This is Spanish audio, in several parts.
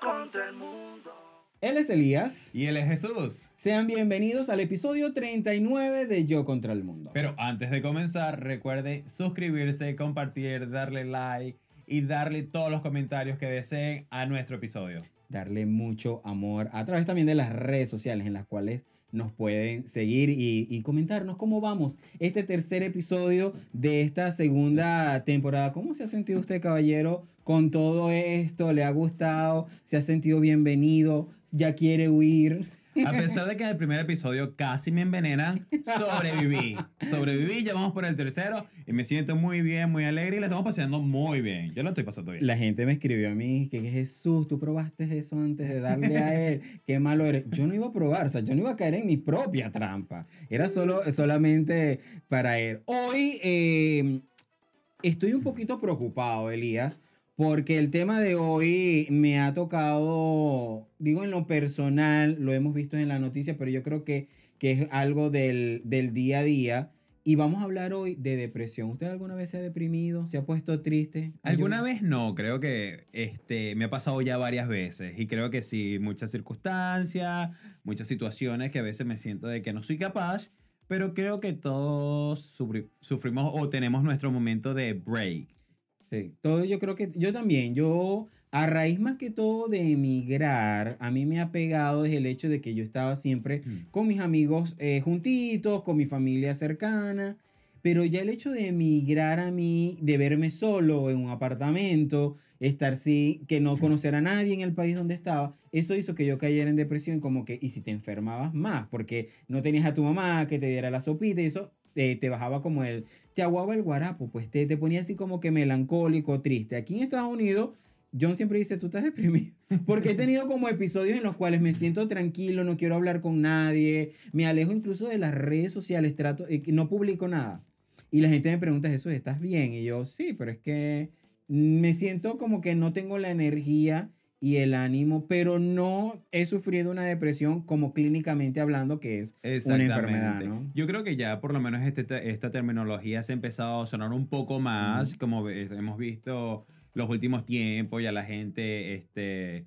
Contra el mundo. Él es Elías. Y él es Jesús. Sean bienvenidos al episodio 39 de Yo contra el mundo. Pero antes de comenzar, recuerde suscribirse, compartir, darle like y darle todos los comentarios que deseen a nuestro episodio. Darle mucho amor a través también de las redes sociales en las cuales nos pueden seguir y, y comentarnos cómo vamos este tercer episodio de esta segunda temporada. ¿Cómo se ha sentido usted, caballero, con todo esto? ¿Le ha gustado? ¿Se ha sentido bienvenido? ¿Ya quiere huir? A pesar de que en el primer episodio casi me envenenan, sobreviví. Sobreviví, ya vamos por el tercero y me siento muy bien, muy alegre y la estamos pasando muy bien. Yo lo estoy pasando bien. La gente me escribió a mí que Jesús, tú probaste eso antes de darle a él. Qué malo eres. Yo no iba a probar, o sea, yo no iba a caer en mi propia trampa. Era solo, solamente para él. Hoy eh, estoy un poquito preocupado, Elías, porque el tema de hoy me ha tocado, digo en lo personal, lo hemos visto en la noticia, pero yo creo que, que es algo del, del día a día. Y vamos a hablar hoy de depresión. ¿Usted alguna vez se ha deprimido? ¿Se ha puesto triste? Alguna vez no, creo que este, me ha pasado ya varias veces y creo que sí, muchas circunstancias, muchas situaciones que a veces me siento de que no soy capaz, pero creo que todos sufri- sufrimos o tenemos nuestro momento de break. Sí, todo yo creo que yo también, yo a raíz más que todo de emigrar, a mí me ha pegado desde el hecho de que yo estaba siempre Mm. con mis amigos eh, juntitos, con mi familia cercana, pero ya el hecho de emigrar a mí, de verme solo en un apartamento, estar sí, que no conocer a nadie en el país donde estaba, eso hizo que yo cayera en depresión como que, y si te enfermabas más, porque no tenías a tu mamá que te diera la sopita y eso eh, te bajaba como el, te aguaba el guarapo, pues te, te ponía así como que melancólico, triste. Aquí en Estados Unidos, John siempre dice, tú estás deprimido. Porque he tenido como episodios en los cuales me siento tranquilo, no quiero hablar con nadie, me alejo incluso de las redes sociales, trato, eh, no publico nada. Y la gente me pregunta, Jesús, ¿estás bien? Y yo, sí, pero es que me siento como que no tengo la energía y el ánimo, pero no he sufrido una depresión como clínicamente hablando, que es una enfermedad, ¿no? Yo creo que ya por lo menos este, esta terminología se ha empezado a sonar un poco más, como hemos visto los últimos tiempos, ya la gente este,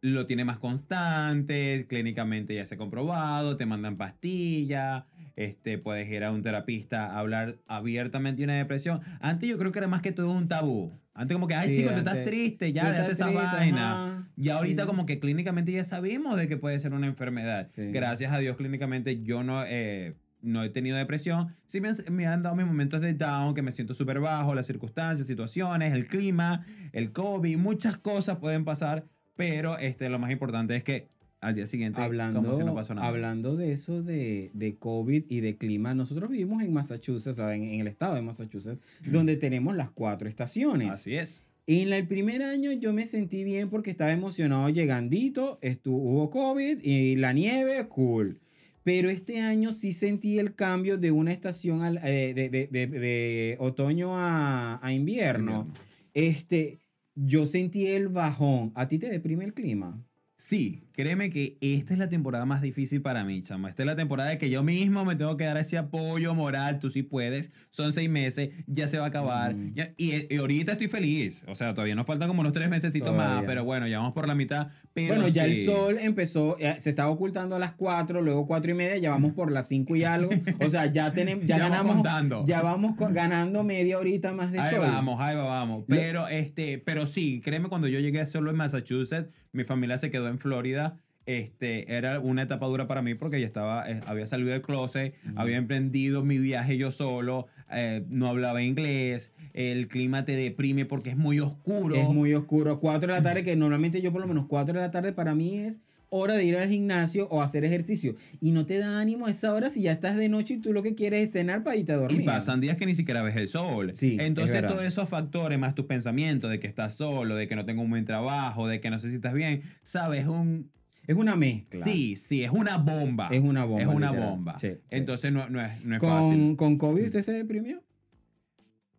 lo tiene más constante, clínicamente ya se ha comprobado, te mandan pastillas, este, puedes ir a un terapista a hablar abiertamente de una depresión. Antes yo creo que era más que todo un tabú. Antes como que, ay Sí, chico, tú estás antes, triste, ya, déjate esa triste, vaina. ajá. Y ahorita Sí. como que clínicamente ya sabemos de que puede ser una enfermedad. Sí. Gracias a Dios clínicamente yo no, eh, no he tenido depresión. Sí me, han- me han dado mis momentos de down, que me siento súper bajo, las circunstancias, situaciones, el clima, el COVID, muchas cosas pueden pasar, pero este, lo más importante es que al día siguiente Hablando, como si no pasó nada. hablando de eso de, de COVID y de clima, nosotros vivimos en Massachusetts, o sea, en, en el estado de Massachusetts, donde tenemos las cuatro estaciones. Así es. En la- el primer año yo me sentí bien porque estaba emocionado llegandito, estuvo, hubo COVID y la nieve, cool. Pero este año sí sentí el cambio de una estación al- eh, de, de- de- de otoño a, a invierno. Este, yo sentí el bajón. ¿A ti te deprime el clima? Sí, créeme que esta es la temporada más difícil para mí, chamo. Esta es la temporada de que yo mismo me tengo que dar ese apoyo moral. Tú sí puedes. Son seis meses, ya se va a acabar. Ya- y, y ahorita estoy feliz. O sea, todavía nos faltan como unos tres meses más, pero bueno, ya vamos por la mitad. Pero bueno, ya el sol empezó, eh, se estaba ocultando a las 4, luego 4 y media, ya vamos por las 5 y algo. O sea, ya tenemos, ya, Ya vamos ganamos, contando. ya vamos ganando media horita más de Ahí sol. vamos, ahí va, vamos. Lo- Pero, este, pero sí, créeme, cuando yo llegué solo en Massachusetts, mi familia se quedó en Florida. Este, era una etapa dura para mí porque ya estaba, eh, había salido del closet, Ujú. había emprendido mi viaje yo solo, eh, no hablaba inglés, el clima te deprime porque es muy oscuro. Es muy oscuro. 4 de la tarde, que normalmente yo por lo menos 4 de la tarde para mí es hora de ir al gimnasio o hacer ejercicio. Y no te da ánimo a esa hora si ya estás de noche y tú lo que quieres es cenar para irte a dormir. Y pasan días que ni siquiera ves el sol. Sí, es Entonces, verdad. todos esos factores, más tus pensamientos de que estás solo, de que no tengo un buen trabajo, de que no sé si estás bien, sabes, un, Es una mezcla. Sí, sí, es una bomba. Es una bomba, Es una literal. bomba. Sí, sí. Entonces no, no es, no es Con, fácil. con COVID usted se deprimió.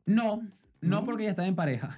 No, no, ¿No? porque ya estaba en pareja.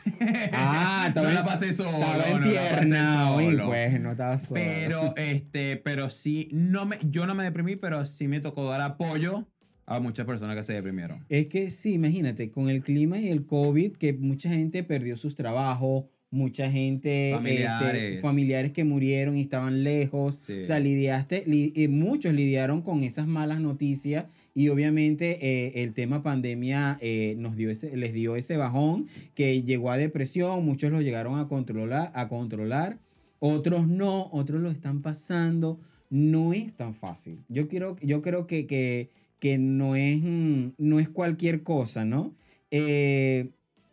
Ah, estaba no la en- pasé solo. Estaba no empiernado. y solo. pues no estaba solo. Pero, este, pero sí, no me, yo no me deprimí, pero sí me tocó dar apoyo a muchas personas que se deprimieron. Es que sí, imagínate, con el clima y el COVID, que mucha gente perdió sus trabajos mucha gente, este, Familiares. familiares que murieron y estaban lejos. Sí. O sea, lidiaste, li- eh, muchos lidiaron con esas malas noticias y obviamente eh, el tema pandemia eh, nos dio ese, les dio ese bajón que llegó a depresión, muchos lo llegaron a controlar, a controlar, otros no, otros lo están pasando. No es tan fácil. Yo, quiero, yo creo que, que, que no, es, mm, no es cualquier cosa, ¿no? Eh,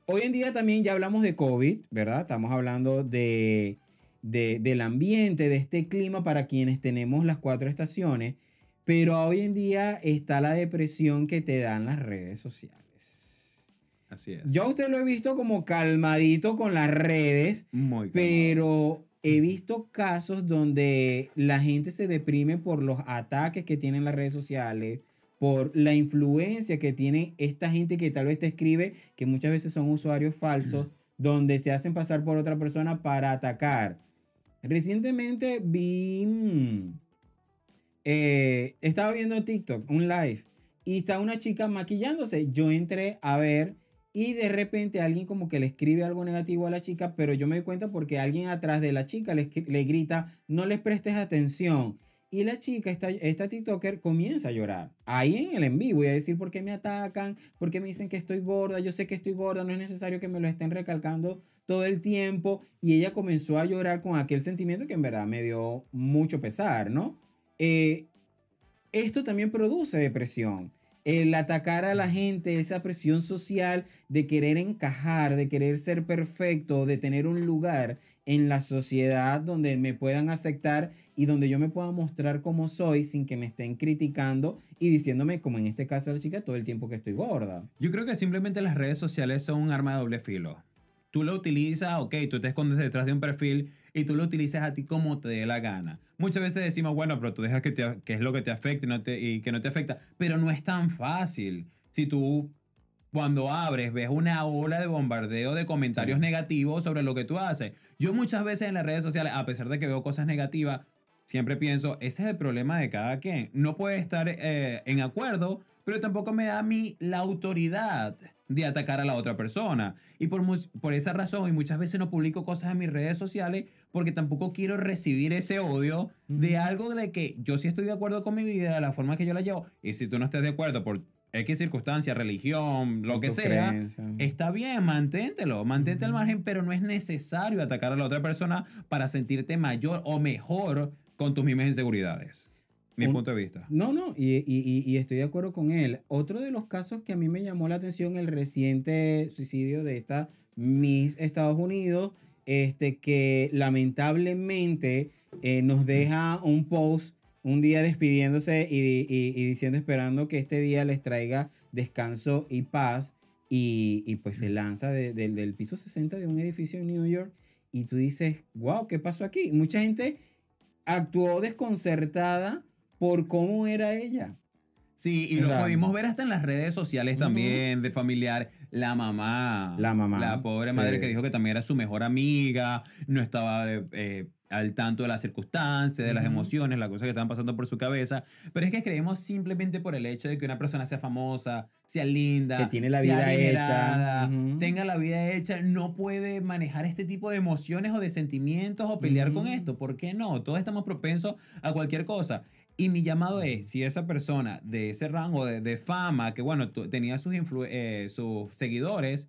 hoy en día también ya hablamos de COVID, ¿verdad? Estamos hablando de, de- del ambiente, de este clima para quienes tenemos las cuatro estaciones, pero hoy en día está la depresión que te dan las redes sociales. Así es. Yo a usted lo he visto como calmadito con las redes, Muy pero he visto casos donde la gente se deprime por los ataques que tienen las redes sociales, por la influencia que tiene esta gente que tal vez te escribe, que muchas veces son usuarios falsos, donde se hacen pasar por otra persona para atacar. Recientemente vi, eh, estaba viendo TikTok, un live, y está una chica maquillándose. Yo entré a ver y de repente alguien como que le escribe algo negativo a la chica, pero yo me doy cuenta porque alguien atrás de la chica le, le grita, no les prestes atención. Y la chica, esta, esta TikToker, comienza a llorar. Ahí en el en vivo a decir por qué me atacan, por qué me dicen que estoy gorda, yo sé que estoy gorda, no es necesario que me lo estén recalcando todo el tiempo. Y ella comenzó a llorar con aquel sentimiento que en verdad me dio mucho pesar, ¿no? Eh, esto también produce depresión. El atacar a la gente, esa presión social de querer encajar, de querer ser perfecto, de tener un lugar en la sociedad donde me puedan aceptar y donde yo me pueda mostrar como soy sin que me estén criticando y diciéndome, como en este caso de la chica, todo el tiempo que estoy gorda. Yo creo que simplemente las redes sociales son un arma de doble filo. Tú lo utilizas, ok, tú te escondes detrás de un perfil y tú lo utilizas a ti como te dé la gana. Muchas veces decimos, bueno, pero tú dejas que, te, que es lo que te afecta y, no te, y que no te afecta, pero no es tan fácil. Si tú cuando abres ves una ola de bombardeo de comentarios Sí. negativos sobre lo que tú haces. Yo muchas veces en las redes sociales, a pesar de que veo cosas negativas, siempre pienso, ese es el problema de cada quien. No puede estar eh, en acuerdo, pero tampoco me da a mí la autoridad de atacar a la otra persona. Y por, por esa razón, y muchas veces no publico cosas en mis redes sociales porque tampoco quiero recibir ese odio de algo de que yo sí estoy de acuerdo con mi vida, de la forma que yo la llevo, y si tú no estás de acuerdo por X circunstancia, religión, lo que sea, creencia. Está bien, manténtelo, mantente al Ujú. margen, pero no es necesario atacar a la otra persona para sentirte mayor o mejor con tus mismas inseguridades. Mi Un- punto de vista. No, no, y, y- y- estoy de acuerdo con él. Otro de los casos que a mí me llamó la atención, el reciente suicidio de esta Miss Estados Unidos, este, que lamentablemente eh, nos deja un post un día despidiéndose y, y- diciendo, esperando que este día les traiga descanso y paz. Y, y pues se lanza de- de- del piso 60 de un edificio en New York y tú dices, wow, ¿qué pasó aquí? Mucha gente actuó desconcertada por cómo era ella. Sí, y O lo pudimos ver hasta en las redes sociales también, de familiar. La mamá. La mamá, La pobre sí. madre que dijo que también era su mejor amiga, no estaba eh, eh, al tanto de las circunstancias, de las emociones, las cosas que estaban pasando por su cabeza. Pero es que creemos simplemente por el hecho de que una persona sea famosa, sea linda, Que tiene la sea vida hecha. Tenga la vida hecha, no puede manejar este tipo de emociones o de sentimientos o pelear con esto. ¿Por qué no? Todos estamos propensos a cualquier cosa. Y mi llamado es, si esa persona de ese rango de, de fama, que bueno, tenía sus, eh, sus seguidores,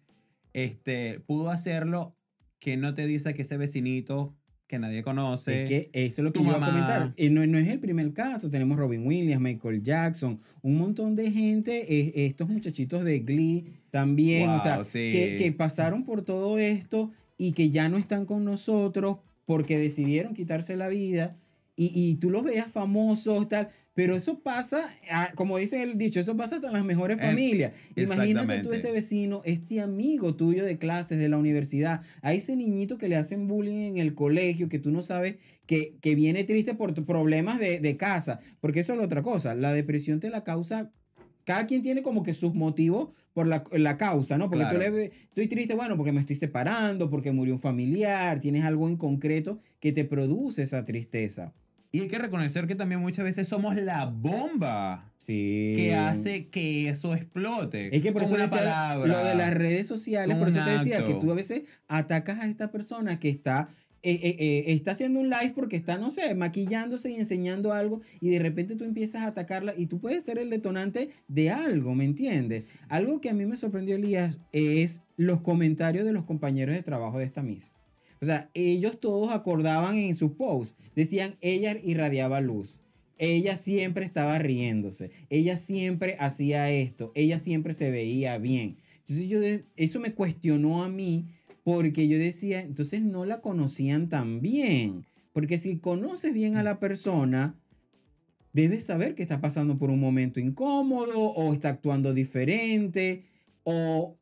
este, pudo hacerlo, que no te dice que ese vecinito que nadie conoce. Es que eso es lo que yo iba a comentar. Y no, no es el primer caso. Tenemos Robin Williams, Michael Jackson, un montón de gente, estos muchachitos de Glee también, o sea, sí. que, que pasaron por todo esto y que ya no están con nosotros porque decidieron quitarse la vida. Y, y tú los veas famosos, tal. Pero eso pasa, ah, como dice el dicho, eso pasa hasta en las mejores Eh, familias. Imagínate tú este vecino, este amigo tuyo de clases de la universidad, a ese niñito que le hacen bullying en el colegio, que tú no sabes que, que viene triste por problemas de, de casa, porque eso es la otra cosa, la depresión te la causa, cada quien tiene como que sus motivos por la, la causa, ¿no? Porque tú Claro. le ves, estoy triste, bueno, porque me estoy separando, porque murió un familiar, tienes algo en concreto que te produce esa tristeza. Y hay que reconocer que también muchas veces somos la bomba Sí. que hace que eso explote. Es que por eso una palabra. lo de las redes sociales, por eso te decía que tú a veces atacas a esta persona que está, eh, eh, eh, está haciendo un live porque está, no sé, maquillándose y enseñando algo y de repente tú empiezas a atacarla y tú puedes ser el detonante de algo, ¿me entiendes? Algo que a mí me sorprendió, Elías, es los comentarios de los compañeros de trabajo de esta misa. O sea, ellos todos acordaban en sus posts, decían, ella irradiaba luz. Ella siempre estaba riéndose. Ella siempre hacía esto. Ella siempre se veía bien. Entonces yo eso me cuestionó a mí porque yo decía, entonces no la conocían tan bien. Porque si conoces bien a la persona, debes saber que está pasando por un momento incómodo o está actuando diferente o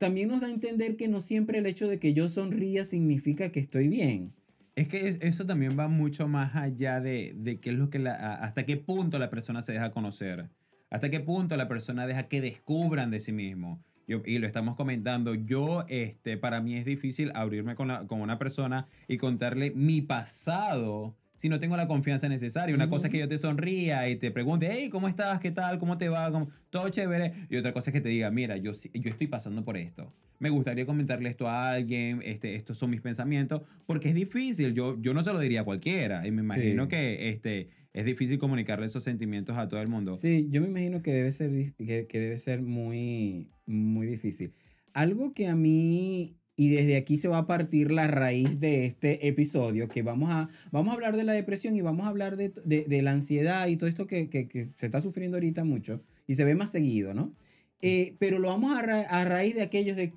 también nos da a entender que no siempre el hecho de que yo sonría significa que estoy bien. Es que es- eso también va mucho más allá de, de qué es lo que la, hasta qué punto la persona se deja conocer, hasta qué punto la persona deja que descubran de sí mismo. Y lo estamos comentando, yo, este, para mí es difícil abrirme con, la- con una persona y contarle mi pasado si no tengo la confianza necesaria. Una cosa es que yo te sonría y te pregunte, hey, ¿cómo estás? ¿Qué tal? ¿Cómo te va? ¿Cómo- Todo chévere. Y otra cosa es que te diga, mira, yo, yo estoy pasando por esto. Me gustaría comentarle esto a alguien, este, estos son mis pensamientos, porque es difícil. Yo, yo no se lo diría a cualquiera. Y me imagino Sí. que este, es difícil comunicarle esos sentimientos a todo el mundo. Sí, yo me imagino que debe ser, que, que debe ser muy, muy difícil. Algo que a mí, y desde aquí se va a partir la raíz de este episodio, que vamos a, vamos a hablar de la depresión y vamos a hablar de, de- de la ansiedad y todo esto que, que- que se está sufriendo ahorita mucho y se ve más seguido, ¿no? Eh, pero lo vamos a, ra- a raíz de aquellos de,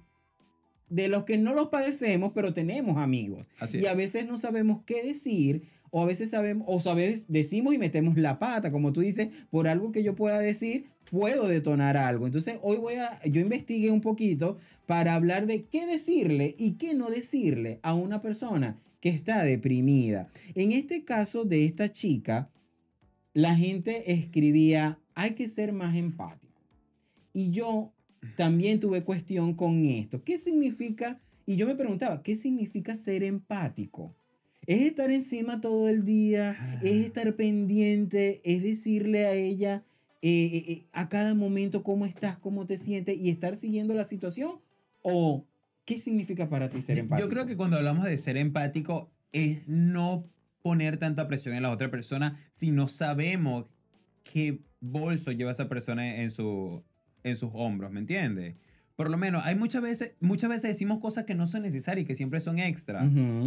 de los que no los padecemos, pero tenemos amigos. Así y a es. veces no sabemos qué decir, o a veces sabemos, o sabes, decimos y metemos la pata, como tú dices, por algo que yo pueda decir, puedo detonar algo. Entonces, hoy voy a, yo investigué un poquito para hablar de qué decirle y qué no decirle a una persona que está deprimida. En este caso de esta chica, la gente escribía, hay que ser más empático. Y yo también tuve cuestión con esto. ¿Qué significa? Y yo me preguntaba, ¿qué significa ser empático? ¿Es estar encima todo el día? ¿Es estar pendiente? ¿Es decirle a ella eh, eh, a cada momento cómo estás, cómo te sientes y estar siguiendo la situación? ¿O qué significa para ti ser empático? Yo creo que cuando hablamos de ser empático es no poner tanta presión en la otra persona si no sabemos qué bolso lleva esa persona en, su, en sus hombros, ¿me entiendes? Por lo menos, hay muchas veces, muchas veces decimos cosas que no son necesarias y que siempre son extra.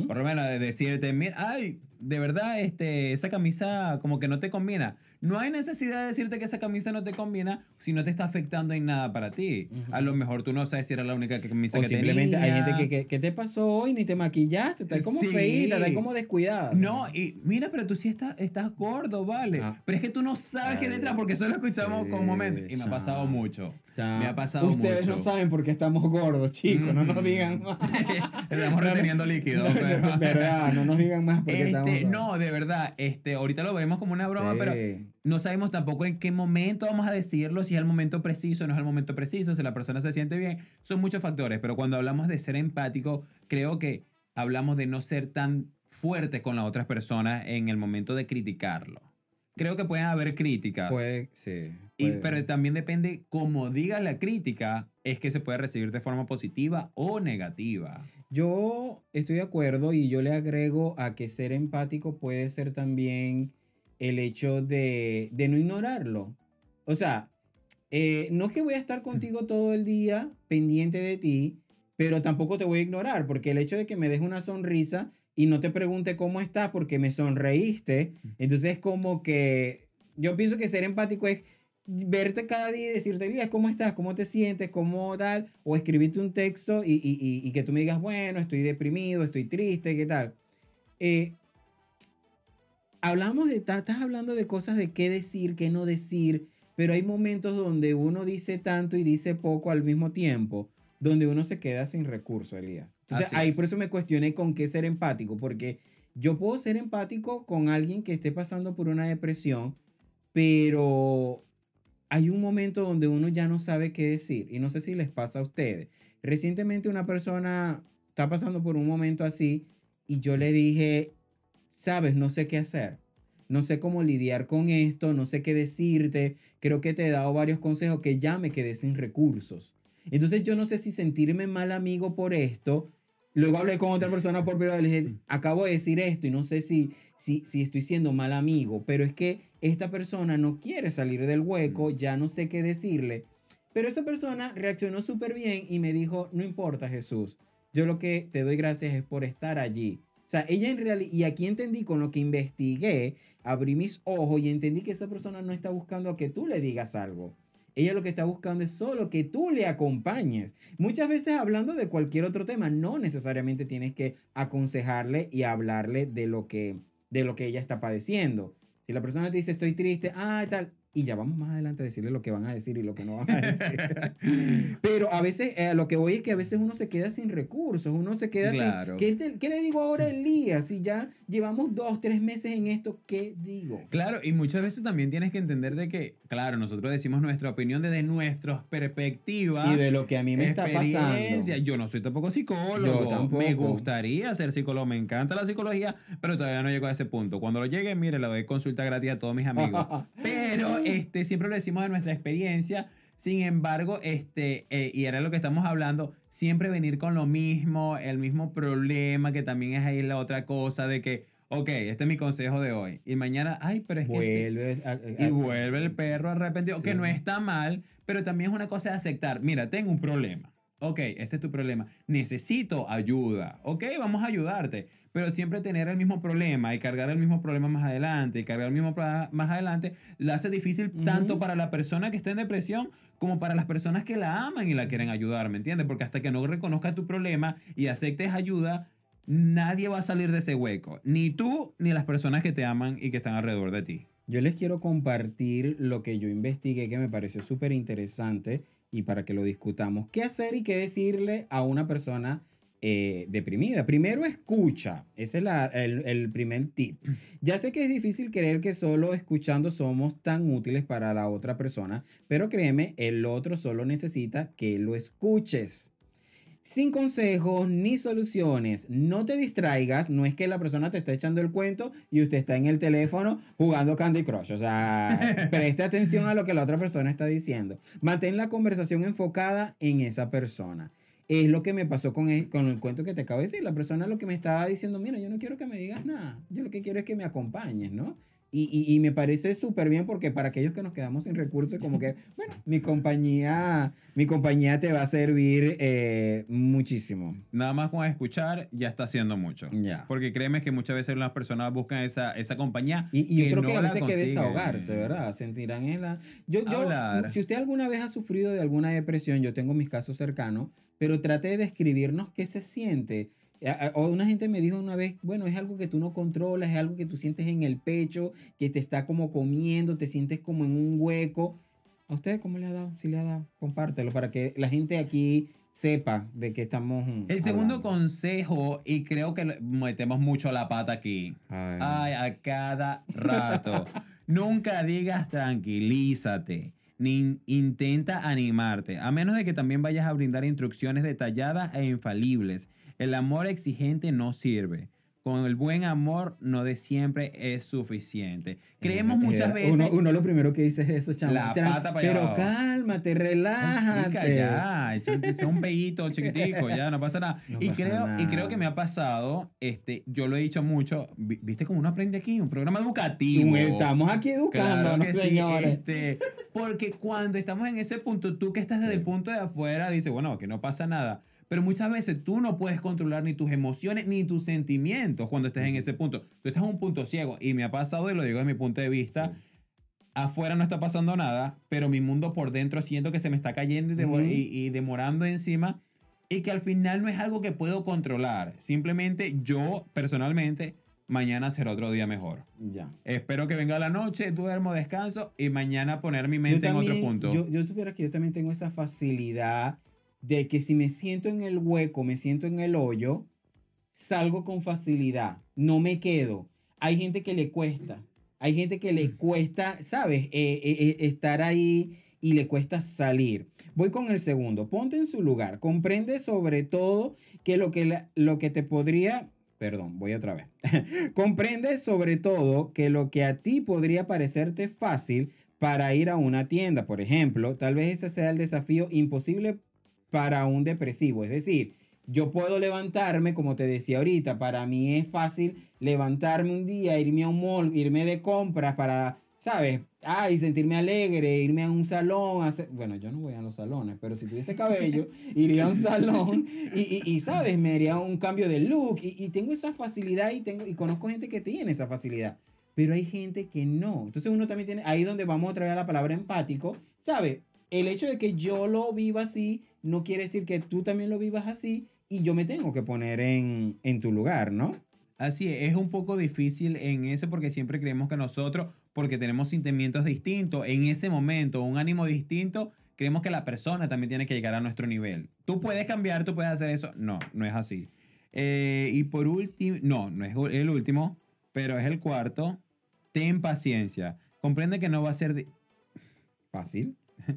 Por lo menos de decirte, mira, ay, de verdad, este, esa camisa como que no te combina. No hay necesidad de decirte que esa camisa no te combina si no te está afectando en nada para ti. A lo mejor tú no sabes si era la única que- camisa O que simplemente hay tenía. gente que, que, ¿qué te pasó hoy? Ni te maquillaste, estás como Sí. feíta, estás como descuidada. No, y mira, pero tú sí estás, estás gordo, vale. Ah. Pero es que tú no sabes qué detrás porque solo escuchamos sí, con momentos. Y me ha pasado mucho. Me ha pasado Ustedes mucho. no saben por qué estamos gordos, chicos, no nos digan más. Estamos reteniendo líquido. No, verdad, no nos digan más porque estamos Este, gordos. no, de verdad, este, ahorita lo vemos como una broma, Sí. pero no sabemos tampoco en qué momento vamos a decirlo, si es el momento preciso, no es el momento preciso, si la persona se siente bien. Son muchos factores, pero cuando hablamos de ser empático, creo que hablamos de no ser tan fuertes con las otras personas en el momento de criticarlo. Creo que pueden haber críticas. Puede, sí. y- pero también depende cómo digas la crítica, es que se puede recibir de forma positiva o negativa. Yo estoy de acuerdo y yo le agrego a que ser empático puede ser también el hecho de, de no ignorarlo. O sea, eh, no es que voy a estar contigo todo el día pendiente de ti, pero tampoco te voy a ignorar, porque el hecho de que me des una sonrisa y no te pregunte cómo estás porque me sonreíste, entonces es como que yo pienso que ser empático es verte cada día y decirte, Elías, ¿cómo estás? ¿Cómo te sientes? ¿Cómo tal? O escribirte un texto y, y- y- y que tú me digas, bueno, estoy deprimido, estoy triste, ¿qué tal? Eh, hablamos de, estás hablando de cosas de qué decir, qué no decir, pero hay momentos donde uno dice tanto y dice poco al mismo tiempo, donde uno se queda sin recurso, Elías. Entonces, Así ahí es. por eso me cuestioné con qué ser empático, porque yo puedo ser empático con alguien que esté pasando por una depresión, pero hay un momento donde uno ya no sabe qué decir y no sé si les pasa a ustedes. Recientemente una persona está pasando por un momento así y yo le dije, sabes, no sé qué hacer. no sé cómo lidiar con esto, no sé qué decirte, creo que te he dado varios consejos que ya me quedé sin recursos. Entonces yo no sé si sentirme mal amigo por esto. Luego hablé con otra persona por privado y le dije, acabo de decir esto y no sé si, si, si estoy siendo mal amigo, pero es que esta persona no quiere salir del hueco, ya no sé qué decirle. Pero esa persona reaccionó súper bien y me dijo, no importa Jesús, yo lo que te doy gracias es por estar allí. O sea, ella en realidad, y aquí entendí con lo que investigué, abrí mis ojos y entendí que esa persona no está buscando que tú le digas algo. Ella lo que está buscando es solo que tú le acompañes. Muchas veces hablando de cualquier otro tema, no necesariamente tienes que aconsejarle y hablarle de lo que, de lo que ella está padeciendo. Si la persona te dice estoy triste, ah, tal, y ya vamos más adelante a decirle lo que van a decir y lo que no van a decir. Pero a veces, eh, lo que voy es que a veces uno se queda sin recursos, uno se queda sin... ¿qué, ¿Qué, le digo ahora Elías? Si ya llevamos dos, tres meses en esto, ¿qué digo? Claro, y muchas veces también tienes que entender de que, claro, nosotros decimos nuestra opinión desde nuestras perspectivas. Y de lo que a mí me está pasando. Yo no soy tampoco psicólogo. Yo tampoco. Me gustaría ser psicólogo, me encanta la psicología, pero todavía no llego a ese punto. Cuando lo llegue, mire, le doy consulta gratis a todos mis amigos. pero este, siempre lo decimos de nuestra experiencia. Sin embargo, este, eh, y era lo que estamos hablando, siempre venir con lo mismo, el mismo problema, que también es ahí la otra cosa de que, ok, este es mi consejo de hoy. Y mañana, ay, pero es que... y vuelve el perro arrepentido, que no está mal, pero también es una cosa de aceptar, mira, tengo un problema. Ok, este es tu problema. Necesito ayuda. Ok, vamos a ayudarte pero siempre tener el mismo problema y cargar el mismo problema más adelante y cargar el mismo problema más adelante, la hace difícil tanto para la persona que está en depresión como para las personas que la aman y la quieren ayudar, ¿me entiendes? Porque hasta que no reconozcas tu problema y aceptes ayuda, nadie va a salir de ese hueco, ni tú ni las personas que te aman y que están alrededor de ti. Yo les quiero compartir lo que yo investigué que me pareció súper interesante y para que lo discutamos. ¿Qué hacer y qué decirle a una persona eh, deprimida. Primero escucha, ese es el, el, primer tip. Ya sé que es difícil creer que solo escuchando somos tan útiles para la otra persona, pero créeme, el otro solo necesita que lo escuches. Sin consejos ni soluciones, no te distraigas, no es que la persona te esté echando el cuento y usted está en el teléfono jugando Candy Crush, o sea, preste atención a lo que la otra persona está diciendo. Mantén la conversación enfocada en esa persona. Es lo que me pasó con el, con el cuento que te acabo de decir. La persona lo que me estaba diciendo, mira, yo no quiero que me digas nada. Yo lo que quiero es que me acompañes, ¿no? Y, y, y, me parece súper bien porque para aquellos que nos quedamos sin recursos, como que, bueno, mi compañía, mi compañía te va a servir eh, muchísimo. Nada más con escuchar ya está haciendo mucho. Ya. Porque créeme que muchas veces las personas buscan esa, esa compañía. Y, y yo creo que a veces que desahogarse, ¿verdad? Sentirán en la... Yo, yo, si usted alguna vez ha sufrido de alguna depresión, yo tengo mis casos cercanos, pero trate de describirnos qué se siente. O una gente me dijo una vez, bueno, es algo que tú no controlas, es algo que tú sientes en el pecho, que te está como comiendo, te sientes como en un hueco. ¿A usted cómo le ha dado? Si le ha dado, compártelo para que la gente aquí sepa de qué estamos. El segundo consejo, y creo que metemos mucho la pata aquí. Ay a cada rato. Nunca digas tranquilízate ni intenta animarte, a menos de que también vayas a brindar instrucciones detalladas e infalibles. El amor exigente no sirve con el buen amor no de siempre es suficiente. Creemos muchas veces... Uno, uno, lo primero que dice es eso, chamo. La pata para Pero cálmate, relájate. ya, es, un bellito chiquitico, ya, no pasa nada. y, creo, y creo que me ha pasado, este, yo lo he dicho mucho, viste cómo uno aprende aquí, un programa educativo. Estamos aquí educando, claro señores. Este, porque cuando estamos en ese punto, tú que estás desde el punto de afuera, dices, bueno, que no pasa nada pero muchas veces tú no puedes controlar ni tus emociones ni tus sentimientos cuando estés en ese punto. Tú estás en un punto ciego y me ha pasado, y lo digo desde mi punto de vista, afuera no está pasando nada, pero mi mundo por dentro siento que se me está cayendo y, demorando encima y que al final no es algo que puedo controlar. Simplemente yo personalmente mañana será otro día mejor. Ya. Espero que venga la noche, duermo, descanso y mañana poner mi mente en otro punto. Yo, yo supiera que yo también tengo esa facilidad de que si me siento en el hueco, me siento en el hoyo, salgo con facilidad, no me quedo. Hay gente que le cuesta, hay gente que le mm. cuesta, ¿sabes? Eh, eh, eh, estar ahí y le cuesta salir. Voy con el segundo, ponte en su lugar, comprende sobre todo que lo que, lo que te podría Perdón, voy otra vez. Comprende sobre todo que lo que a ti podría parecerte fácil para ir a una tienda, por ejemplo, tal vez ese sea el desafío imposible para un depresivo. Es decir, yo puedo levantarme, como te decía ahorita, para mí es fácil levantarme un día, irme a un mall, irme de compras para, ¿sabes? Ay, sentirme alegre, irme a un salón, hacer... bueno, yo no voy a los salones, pero si tuviese cabello, iría a un salón y, y, ¿sabes? Me haría un cambio de look y, y, tengo esa facilidad y, tengo, y conozco gente que tiene esa facilidad, pero hay gente que no. Entonces uno también tiene, ahí donde vamos a traer la palabra empático, ¿sabes? El hecho de que yo lo viva así no quiere decir que tú también lo vivas así y yo me tengo que poner en, en tu lugar, ¿no? Así es, es un poco difícil en eso porque siempre creemos que nosotros, porque tenemos sentimientos distintos, en ese momento, un ánimo distinto, creemos que la persona también tiene que llegar a nuestro nivel. Tú puedes cambiar, tú puedes hacer eso. No, no es así. Eh, y por último, no, no es el último, pero es el cuarto. Ten paciencia. Comprende que no va a ser fácil.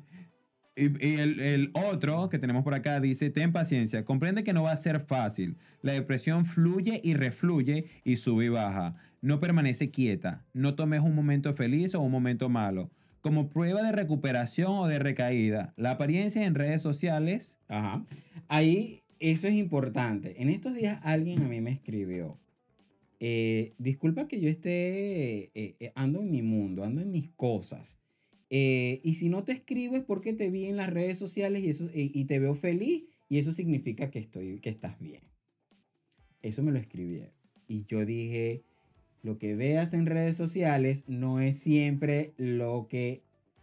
Y, el, el, otro que tenemos por acá dice, ten paciencia, comprende que no va a ser fácil. La depresión fluye y refluye y sube y baja. No permanece quieta. No tomes un momento feliz o un momento malo. Como prueba de recuperación o de recaída, la apariencia en redes sociales... Ajá. Ahí, eso es importante. En estos días alguien a mí me escribió, eh, disculpa que yo esté, eh, eh, ando en mi mundo, ando en mis cosas eh, y si no te escribo es porque te vi en las redes sociales y, eso, y, te veo feliz y eso significa que, estoy, que estás bien. Eso me lo escribieron. Y yo dije, lo que veas en redes sociales no es siempre lo que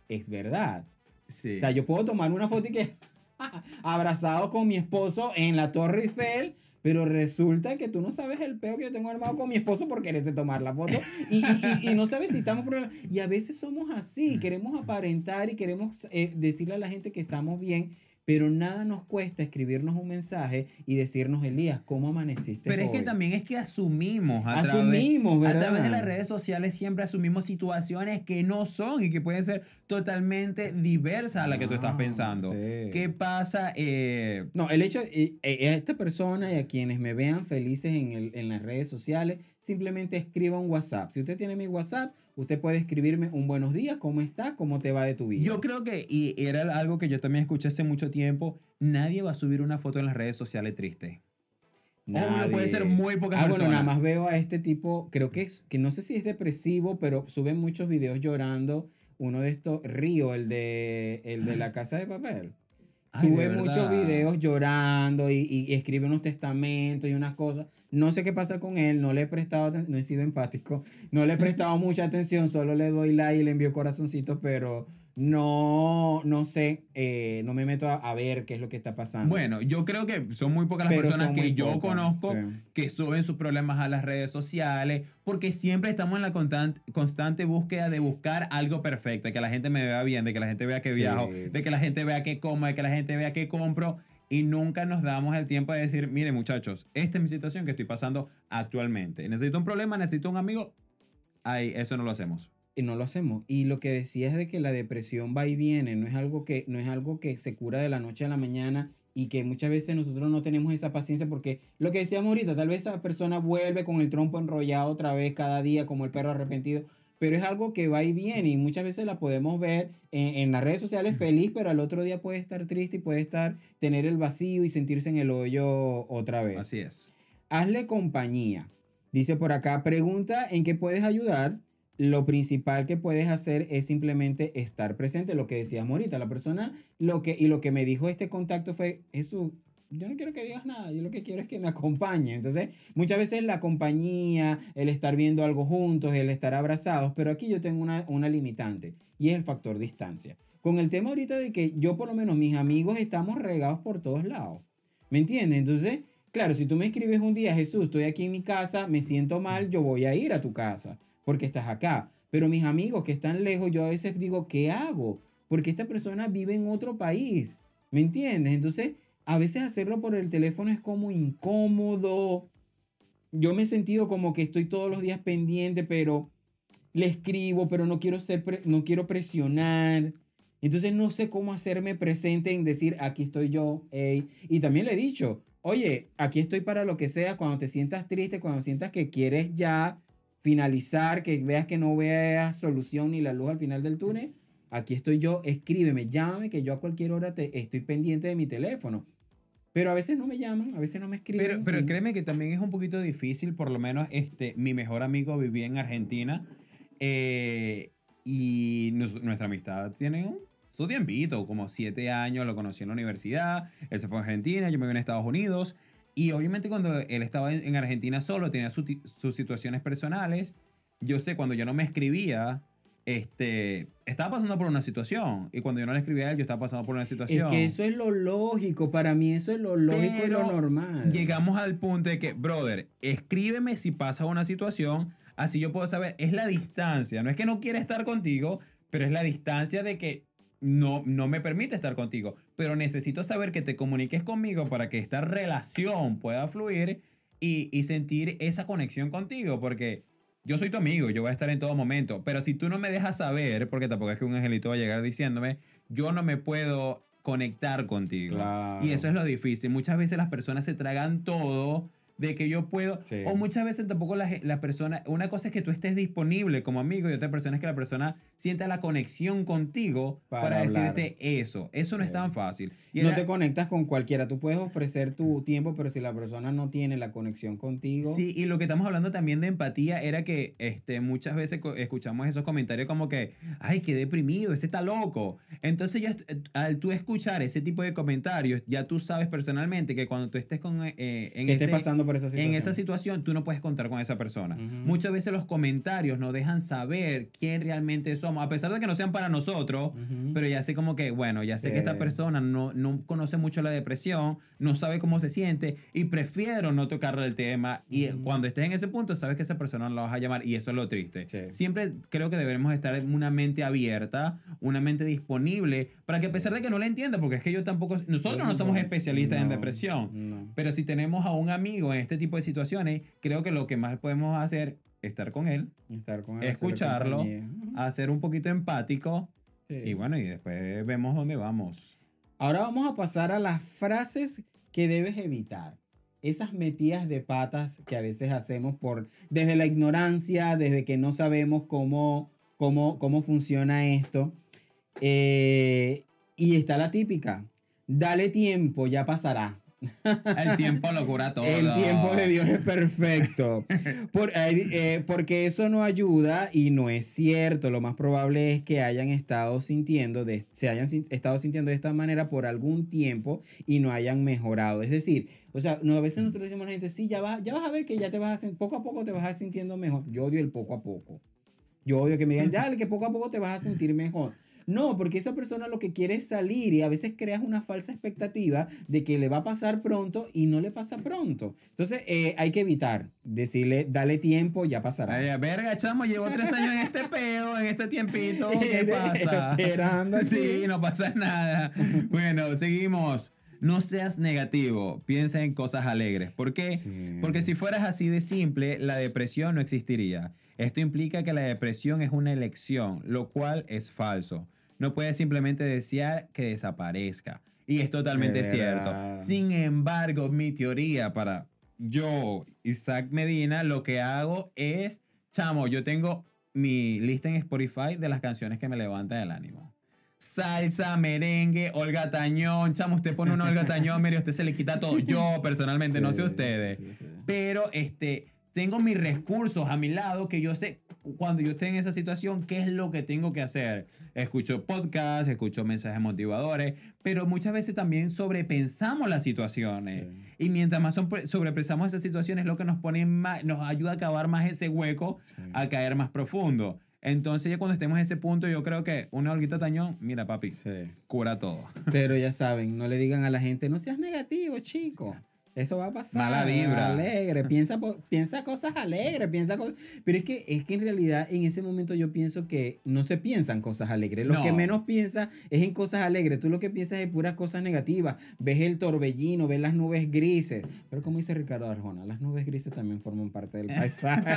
es verdad. O sea, yo puedo tomar una foto y que abrazado con mi esposo en la Torre Eiffel pero resulta que tú no sabes el peo que yo tengo armado con mi esposo por quererse tomar la foto y, y, no sabes si estamos. Y a veces somos así, queremos aparentar y queremos eh, decirle a la gente que estamos bien pero nada nos cuesta escribirnos un mensaje y decirnos, Elías, ¿cómo amaneciste? Pero es que también es que asumimos. A asumimos, través, A través de las redes sociales siempre asumimos situaciones que no son y que pueden ser totalmente diversas a la que tú estás pensando. ¿Qué pasa? Eh, no, el hecho, eh, eh, a esta persona y a quienes me vean felices en, el, en las redes sociales, simplemente escriba un WhatsApp. Si usted tiene mi WhatsApp, Usted puede escribirme un buenos días, ¿cómo estás? ¿Cómo te va de tu vida? Yo creo que, y era algo que yo también escuché hace mucho tiempo, nadie va a subir una foto en las redes sociales triste. Nadie. puede ser muy pocas ah, bueno, nada más veo a este tipo, creo que es, que no sé si es depresivo, pero sube muchos videos llorando. Uno de estos, Río, el de, el de la casa de papel. sube muchos videos llorando y, y, escribe unos testamentos y unas cosas. No sé qué pasa con él, no le he prestado, no he sido empático, no le he prestado mucha atención, solo le doy like y le envío corazoncitos, pero no, no sé, eh, no me meto a, ver qué es lo que está pasando. Bueno, yo creo que son muy pocas las personas que yo conozco que suben sus problemas a las redes sociales, porque siempre estamos en la constante, constante búsqueda de buscar algo perfecto, de que la gente me vea bien, de que la gente vea que viajo, de que la gente vea que como, de que la gente vea que compro y nunca nos damos el tiempo de decir, mire muchachos, esta es mi situación que estoy pasando actualmente. Necesito un problema, necesito un amigo. Ay, eso no lo hacemos. Y no lo hacemos. Y lo que decía es de que la depresión va y viene, no es algo que, no es algo que se cura de la noche a la mañana y que muchas veces nosotros no tenemos esa paciencia porque lo que decíamos ahorita, tal vez esa persona vuelve con el trompo enrollado otra vez cada día como el perro arrepentido pero es algo que va y viene y muchas veces la podemos ver en, las redes sociales feliz, pero al otro día puede estar triste y puede estar, tener el vacío y sentirse en el hoyo otra vez. Así es. Hazle compañía. Dice por acá, pregunta en qué puedes ayudar. Lo principal que puedes hacer es simplemente estar presente, lo que decíamos ahorita. La persona, lo que, y lo que me dijo este contacto fue, Jesús, yo no quiero que digas nada, yo lo que quiero es que me acompañe. Entonces, muchas veces la compañía, el estar viendo algo juntos, el estar abrazados, pero aquí yo tengo una, una limitante y es el factor distancia. Con el tema ahorita de que yo por lo menos mis amigos estamos regados por todos lados. ¿Me entiendes? Entonces, claro, si tú me escribes un día, Jesús, estoy aquí en mi casa, me siento mal, yo voy a ir a tu casa porque estás acá. Pero mis amigos que están lejos, yo a veces digo, ¿qué hago? Porque esta persona vive en otro país. ¿Me entiendes? Entonces, a veces hacerlo por el teléfono es como incómodo. Yo me he sentido como que estoy todos los días pendiente, pero le escribo, pero no quiero, ser no quiero presionar. Entonces no sé cómo hacerme presente en decir, aquí estoy yo. Y también le he dicho, oye, aquí estoy para lo que sea, cuando te sientas triste, cuando sientas que quieres ya finalizar, que veas que no veas solución ni la luz al final del túnel, aquí estoy yo, escríbeme, llámame, que yo a cualquier hora te, estoy pendiente de mi teléfono. Pero a veces no me llaman, a veces no me escriben. Pero, pero créeme que también es un poquito difícil, por lo menos este, mi mejor amigo vivía en Argentina eh, y nos- nuestra amistad tiene un- su tiempito, como siete años, lo conocí en la universidad, él se fue a Argentina, yo me vine a Estados Unidos y obviamente cuando él estaba en, en Argentina solo, tenía su sus situaciones personales, yo sé, cuando yo no me escribía, este, estaba pasando por una situación. Y cuando yo no le escribía a él, yo estaba pasando por una Es situación. que eso es lo lógico, para mí eso es lo lógico y lo Pero normal. Llegamos al punto de que, brother, escríbeme si pasa una situación, así yo puedo saber, es la distancia, no es que no quiera estar contigo, pero es la distancia de que no, no me permite estar contigo, pero necesito saber que te comuniques conmigo para que esta relación pueda fluir y, y sentir esa conexión contigo, porque yo soy tu amigo, yo voy a estar en todo momento, pero si tú no me dejas saber, porque tampoco es que un angelito va a llegar diciéndome, yo no me puedo conectar contigo. Claro. Y eso es lo difícil. Muchas veces las personas se tragan todo de que yo puedo, Sí. o muchas veces tampoco la, persona, una cosa es que tú estés disponible como amigo y otra persona es que la persona sienta la conexión contigo para, decirte eso. Eso no es tan fácil. Y no era- te conectas con cualquiera. Tú puedes ofrecer tu tiempo, pero si la persona no tiene la conexión contigo. Sí, y lo que estamos hablando también de empatía era que este, muchas veces escuchamos esos comentarios como que, ay, qué deprimido, ese está loco. Entonces ya al tú escuchar ese tipo de comentarios, ya tú sabes personalmente que cuando tú estés con, eh, en, que estés pasando por esa situación. en esa situación, tú no puedes contar con esa persona. Muchas veces los comentarios nos dejan saber quién realmente somos, a pesar de que no sean para nosotros, Ujú. pero ya sé como que, bueno, ya sé que esta persona no, no conoce mucho la depresión, no sabe cómo se siente y prefiero no tocarle el tema. Y Ujú. cuando estés en ese punto, sabes que esa persona no la vas a llamar y eso es lo triste. Sí. Siempre creo que debemos estar en una mente abierta, una mente disponible, para que a pesar de que no la entienda, porque es que yo tampoco, nosotros no somos especialistas en depresión, no. pero si tenemos a un amigo en este tipo de situaciones, creo que lo que más podemos hacer es estar con él, Estar con él, escucharlo, hacer un poquito empático Sí. y bueno, y después vemos dónde vamos. Ahora vamos a pasar a las frases que debes evitar. Esas metidas de patas que a veces hacemos por desde la ignorancia, desde que no sabemos cómo, cómo, cómo funciona esto. Eh, y está la típica. Dale tiempo, ya pasará. El tiempo lo cura todo. El tiempo de Dios es perfecto. Por- eh, eh, porque eso no ayuda y no es cierto. Lo más probable es que hayan estado sintiendo, de, se hayan estado sintiendo de esta manera por algún tiempo y no hayan mejorado. Es decir, o sea, no, a veces nosotros decimos a la gente, sí, ya vas, ya vas a ver que ya te vas a poco a poco te vas a sintiendo mejor. Yo odio el poco a poco. Yo odio que me digan, dale, que poco a poco te vas a sentir mejor. No, porque esa persona lo que quiere es salir y a veces creas una falsa expectativa de que le va a pasar pronto y no le pasa pronto. Entonces eh, hay que evitar decirle, dale tiempo, ya pasará. Ay, verga, chamo, llevo tres años en este peo, en este tiempito. ¿Qué pasa? Esperando así. Sí, no pasa nada. Bueno, seguimos. No seas negativo, piensa en cosas alegres. ¿Por qué? Sí. Porque si fueras así de simple, la depresión no existiría. Esto implica que la depresión es una elección, lo cual es falso. No puedes simplemente desear que desaparezca. Y es totalmente cierto. Sin embargo, mi teoría para yo, Isaac Medina, lo que hago es, chamo, yo tengo mi lista en Spotify de las canciones que me levantan el ánimo. Salsa, merengue, Olga Tañón. Chamo, usted pone una Olga Tañón, mire, usted se le quita todo. Yo, personalmente, no sé ustedes. sí, sí. Pero este, tengo mis recursos a mi lado que yo sé cuando yo esté en esa situación qué es lo que tengo que hacer. Escucho podcasts, escucho mensajes motivadores, pero muchas veces también sobrepensamos las situaciones. Sí. Y mientras más sobre- sobrepensamos esas situaciones, lo que nos pone más, nos ayuda a cavar más ese hueco, Sí. a caer más profundo. Entonces, ya cuando estemos en ese punto, yo creo que una olguita tañón, mira, papi, Sí. cura todo. Pero ya saben, no le digan a la gente, no seas negativo, chico. Eso va a pasar. Mala vibra. Alegre. Piensa, piensa cosas alegres. Piensa Pero es que, es que en realidad en ese momento yo pienso que no se piensan cosas alegres. Lo No. que menos piensas es en cosas alegres. Tú lo que piensas es puras cosas negativas. Ves el torbellino, ves las nubes grises. Pero como dice Ricardo Arjona, las nubes grises también forman parte del paisaje.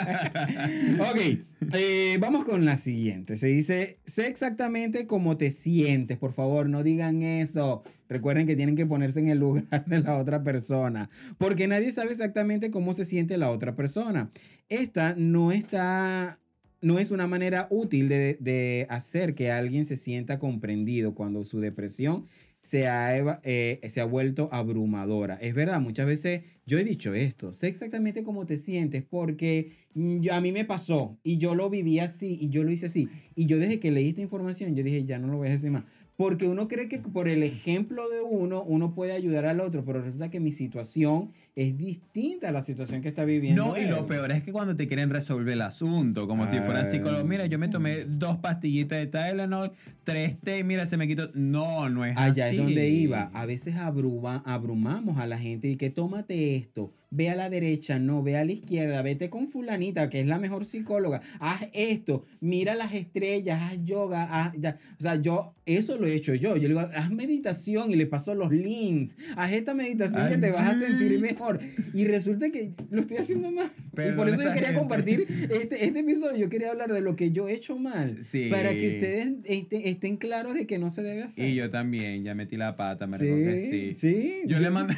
ok, eh, vamos con la siguiente. Se dice, sé exactamente cómo te sientes. Por favor, no digan eso. Recuerden que tienen que ponerse en el lugar de la otra persona, porque nadie sabe exactamente cómo se siente la otra persona. Esta no está no es una manera útil de, de, hacer que alguien se sienta comprendido cuando su depresión se ha, eh, se ha vuelto abrumadora. Es verdad, muchas veces yo he dicho esto, sé exactamente cómo te sientes porque mm, a mí me pasó y yo lo viví así y yo lo hice así. Y yo desde que leí esta información, yo dije, ya no lo voy a decir más. Porque uno cree que por el ejemplo de uno, uno puede ayudar al otro, pero resulta que mi situación es distinta a la situación que está viviendo. No, y lo peor es que cuando te quieren resolver el asunto, como si fueran psicólogos, mira, yo me tomé dos pastillitas de Tylenol, tres té, mira, se me quitó. No, no es Allá así. es donde iba. A veces abruma, abrumamos a la gente y que tómate esto, ve a la derecha, no, ve a la izquierda, vete con fulanita, que es la mejor psicóloga, haz esto, mira las estrellas, haz yoga, haz, ya. o sea, yo, eso lo he hecho yo, yo le digo, haz meditación y le paso los links, haz esta meditación que te vas a sentir y resulta que lo estoy haciendo mal, y por eso yo quería compartir este, este episodio, yo quería hablar de lo que yo he hecho mal, sí. para que ustedes estén, estén claros de que no se debe hacer. Y yo también, ya metí la pata, me sí, sí. Sí, yo, yo le mandé...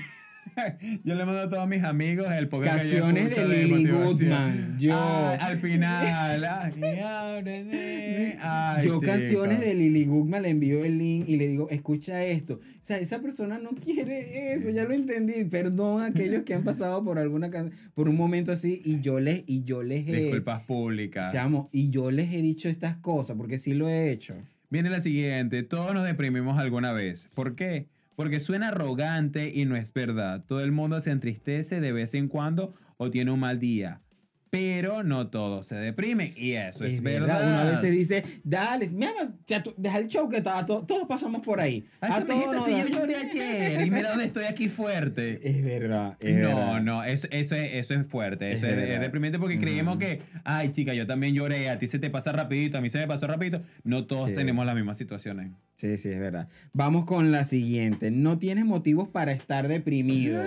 Yo le mando a todos mis amigos el podcast Canciones de Lily Goodman. Yo. Ay, al final. Ay, ay, yo canciones de Lily Goodman le envío el link y le digo, escucha esto. O sea, esa persona no quiere eso, ya lo entendí. Perdón a aquellos que han pasado por alguna por un momento así y yo les y yo les he disculpas públicas. Seamos, y yo les he dicho estas cosas porque sí lo he hecho. Viene la siguiente, todos nos deprimimos alguna vez. ¿Por qué? Porque suena arrogante y no es verdad. Todo el mundo se entristece de vez en cuando o tiene un mal día. Pero no todo se deprime y eso es, es verdad. verdad. Uno a veces dice, dale, mira, deja el show que todos, todos pasamos por ahí. A, a todos si yo lloré ayer y mira dónde estoy aquí fuerte. Es verdad. Es no, verdad. no, eso, eso, es, eso es fuerte. Eso es, es, es deprimente porque mm. creemos que, ay, chica, yo también lloré, a ti se te pasa rapidito, a mí se me pasó rapidito. No todos sí. tenemos las mismas situaciones. Sí, sí, es verdad. Vamos con la siguiente. No tienes motivos para estar deprimido.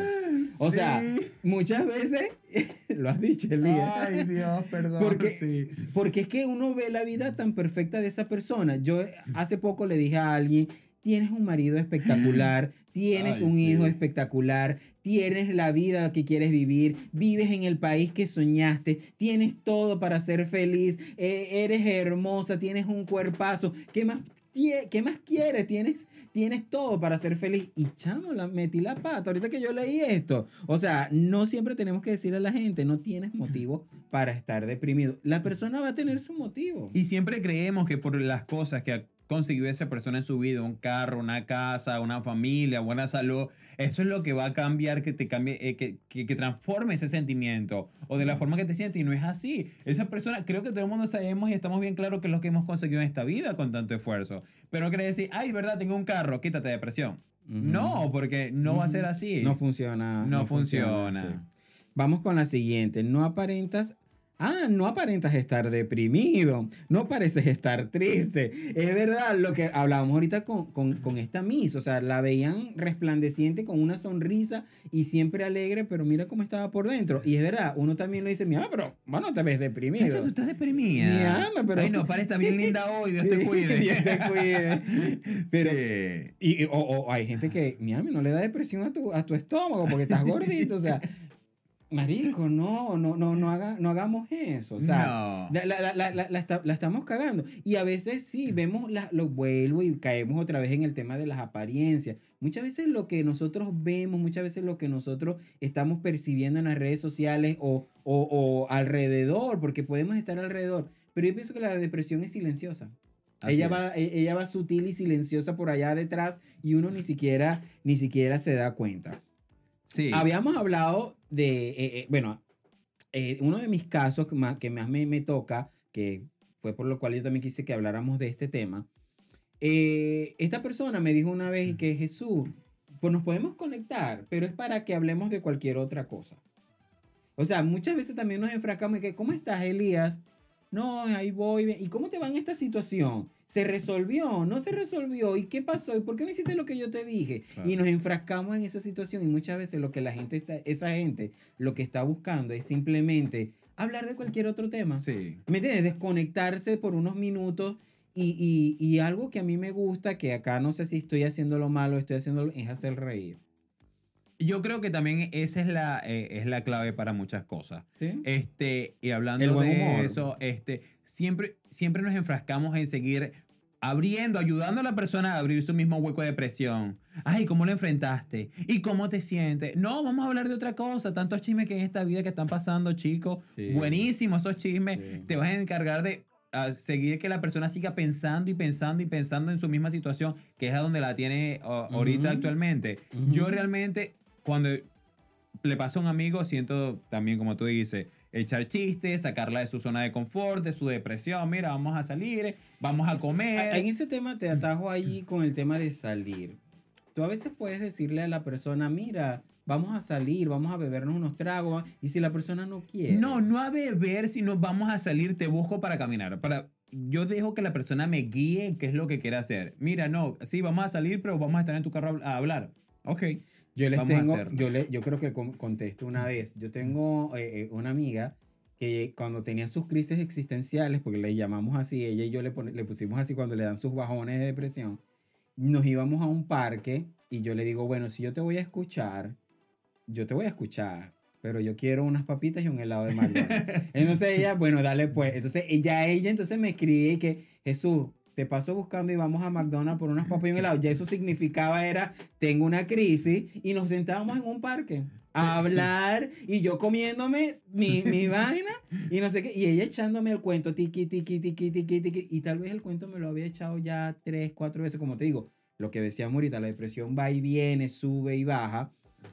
O sí. sea, muchas veces, lo has dicho, Elías. Ay, Dios, perdón. Porque, sí. porque es que uno ve la vida tan perfecta de esa persona. Yo hace poco le dije a alguien, tienes un marido espectacular, tienes Ay, un sí. hijo espectacular, tienes la vida que quieres vivir, vives en el país que soñaste, tienes todo para ser feliz, eh, eres hermosa, tienes un cuerpazo. ¿Qué más ¿Qué más quieres? Tienes, tienes todo para ser feliz. Y chamo, la, metí la pata. Ahorita que yo leí esto. O sea, no siempre tenemos que decirle a la gente, no tienes motivo para estar deprimido. La persona va a tener su motivo. Y siempre creemos que por las cosas que conseguido esa persona en su vida, un carro, una casa, una familia, buena salud, eso es lo que va a cambiar, que te cambie, eh, que, que, que, transforme ese sentimiento o de la forma que te sientes. Y no es así. Esa persona, creo que todo el mundo sabemos y estamos bien claros que es lo que hemos conseguido en esta vida con tanto esfuerzo. Pero no quiere decir, ay, verdad, tengo un carro, quítate de presión. Uh -huh. No, porque no uh -huh. va a ser así. No funciona. No, no funciona. funciona sí. Vamos con la siguiente. No aparentas Ah, no aparentas estar deprimido, no pareces estar triste. Es verdad lo que hablábamos ahorita con, con, con, esta Miss, o sea, la veían resplandeciente con una sonrisa y siempre alegre, pero mira cómo estaba por dentro. Y es verdad, uno también le dice, mira, pero bueno, te ves deprimido. Chacho, tú estás deprimida. Mira, pero... Ay, no, para, está bien linda hoy, Dios sí, te cuide. Dios te cuide. Pero, sí. y, o, o, hay gente que, mira, no le da depresión a tu, a tu estómago porque estás gordito, o sea... Marico, no, no, no, no, haga, no hagamos eso. O sea, no. la, la, la, la, está, la, estamos cagando. Y a veces sí, vemos, la, lo vuelvo y caemos otra vez en el tema de las apariencias. Muchas veces lo que nosotros vemos, muchas veces lo que nosotros estamos percibiendo en las redes sociales o, o, o alrededor, porque podemos estar alrededor. Pero yo pienso que la depresión es silenciosa. Así ella es. va, e, ella va sutil y silenciosa por allá detrás y uno ni siquiera, ni siquiera se da cuenta. Sí. Habíamos hablado de, eh, eh, bueno, eh, uno de mis casos que más, que más me, me, toca, que fue por lo cual yo también quise que habláramos de este tema. Eh, esta persona me dijo una vez que Jesús, pues nos podemos conectar, pero es para que hablemos de cualquier otra cosa. O sea, muchas veces también nos enfrascamos y que, ¿cómo estás, Elías? No, ahí voy. ¿Y cómo te va en esta situación? ¿Se resolvió? ¿No se resolvió? ¿Y qué pasó? ¿Y por qué no hiciste lo que yo te dije? Claro. Y nos enfrascamos en esa situación y muchas veces lo que la gente está, esa gente lo que está buscando es simplemente hablar de cualquier otro tema. Sí. ¿Me entiendes? Desconectarse por unos minutos Y, y, y algo que a mí me gusta, que acá no sé si estoy haciendo lo malo, estoy haciendo es hacer reír. Yo creo que también esa es la, eh, es la clave para muchas cosas. ¿Sí? Este, y hablando El buen de humor. eso, este, siempre, siempre nos enfrascamos en seguir abriendo, ayudando a la persona a abrir su mismo hueco de depresión. Ay, ¿cómo lo enfrentaste? ¿Y cómo te sientes? No, vamos a hablar de otra cosa. Tantos chismes que en esta vida que están pasando, chicos. Sí. Buenísimos esos chismes. Sí. Te vas a encargar de a seguir que la persona siga pensando y pensando y pensando en su misma situación, que es a donde la tiene o- ahorita actualmente. Yo realmente, cuando le pasa a un amigo, siento también, como tú dices, echar chistes, sacarla de su zona de confort, de su depresión. Mira, vamos a salir, vamos a comer. En ese tema te atajo ahí con el tema de salir. Tú a veces puedes decirle a la persona, mira, vamos a salir, vamos a bebernos unos tragos, y si la persona no quiere. No, no a beber, sino vamos a salir, te busco para caminar. Para, yo dejo que la persona me guíe qué es lo que quiere hacer. Mira, no, sí, vamos a salir, pero vamos a estar en tu carro a hablar. Ok. Yo les Vamos tengo, yo, le, yo creo que con- contesto una vez. Yo tengo eh, eh, una amiga que cuando tenía sus crisis existenciales, porque le llamamos así, ella y yo le, pone- le pusimos así cuando le dan sus bajones de depresión, nos íbamos a un parque y yo le digo, bueno, si yo te voy a escuchar, yo te voy a escuchar, pero yo quiero unas papitas y un helado de McDonald's. Entonces ella, bueno, dale pues. Entonces ella, ella entonces me escribía y que, Jesús, te paso buscando y vamos a McDonald's por unas papas y un helado. Ya eso significaba era, tengo una crisis y nos sentábamos en un parque a hablar y yo comiéndome mi, mi vaina y no sé qué. Y ella echándome el cuento, tiqui, tiqui, tiqui, tiqui, tiqui. Y tal vez el cuento me lo había echado ya tres, cuatro veces, como te digo. Lo que decíamos ahorita, la depresión va y viene, sube y baja.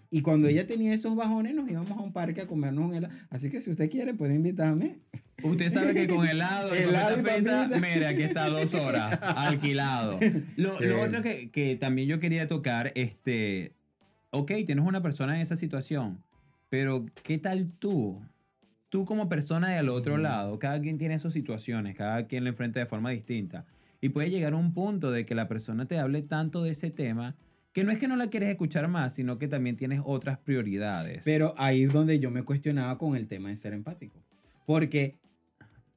Y cuando ella tenía esos bajones, nos íbamos a un parque a comernos un helado. Así que si usted quiere, puede invitarme. Usted sabe que con helado, y Helado y papita frita, papita. mira, aquí está dos horas, alquilado. Lo, Sí. lo otro que, que también yo quería tocar, este, ok, tienes una persona en esa situación, pero ¿qué tal tú? Tú como persona del otro Ujú. lado, cada quien tiene sus situaciones, cada quien lo enfrenta de forma distinta. Y puede llegar a un punto de que la persona te hable tanto de ese tema que no es que no la quieres escuchar más, sino que también tienes otras prioridades. Pero ahí es donde yo me cuestionaba con el tema de ser empático. Porque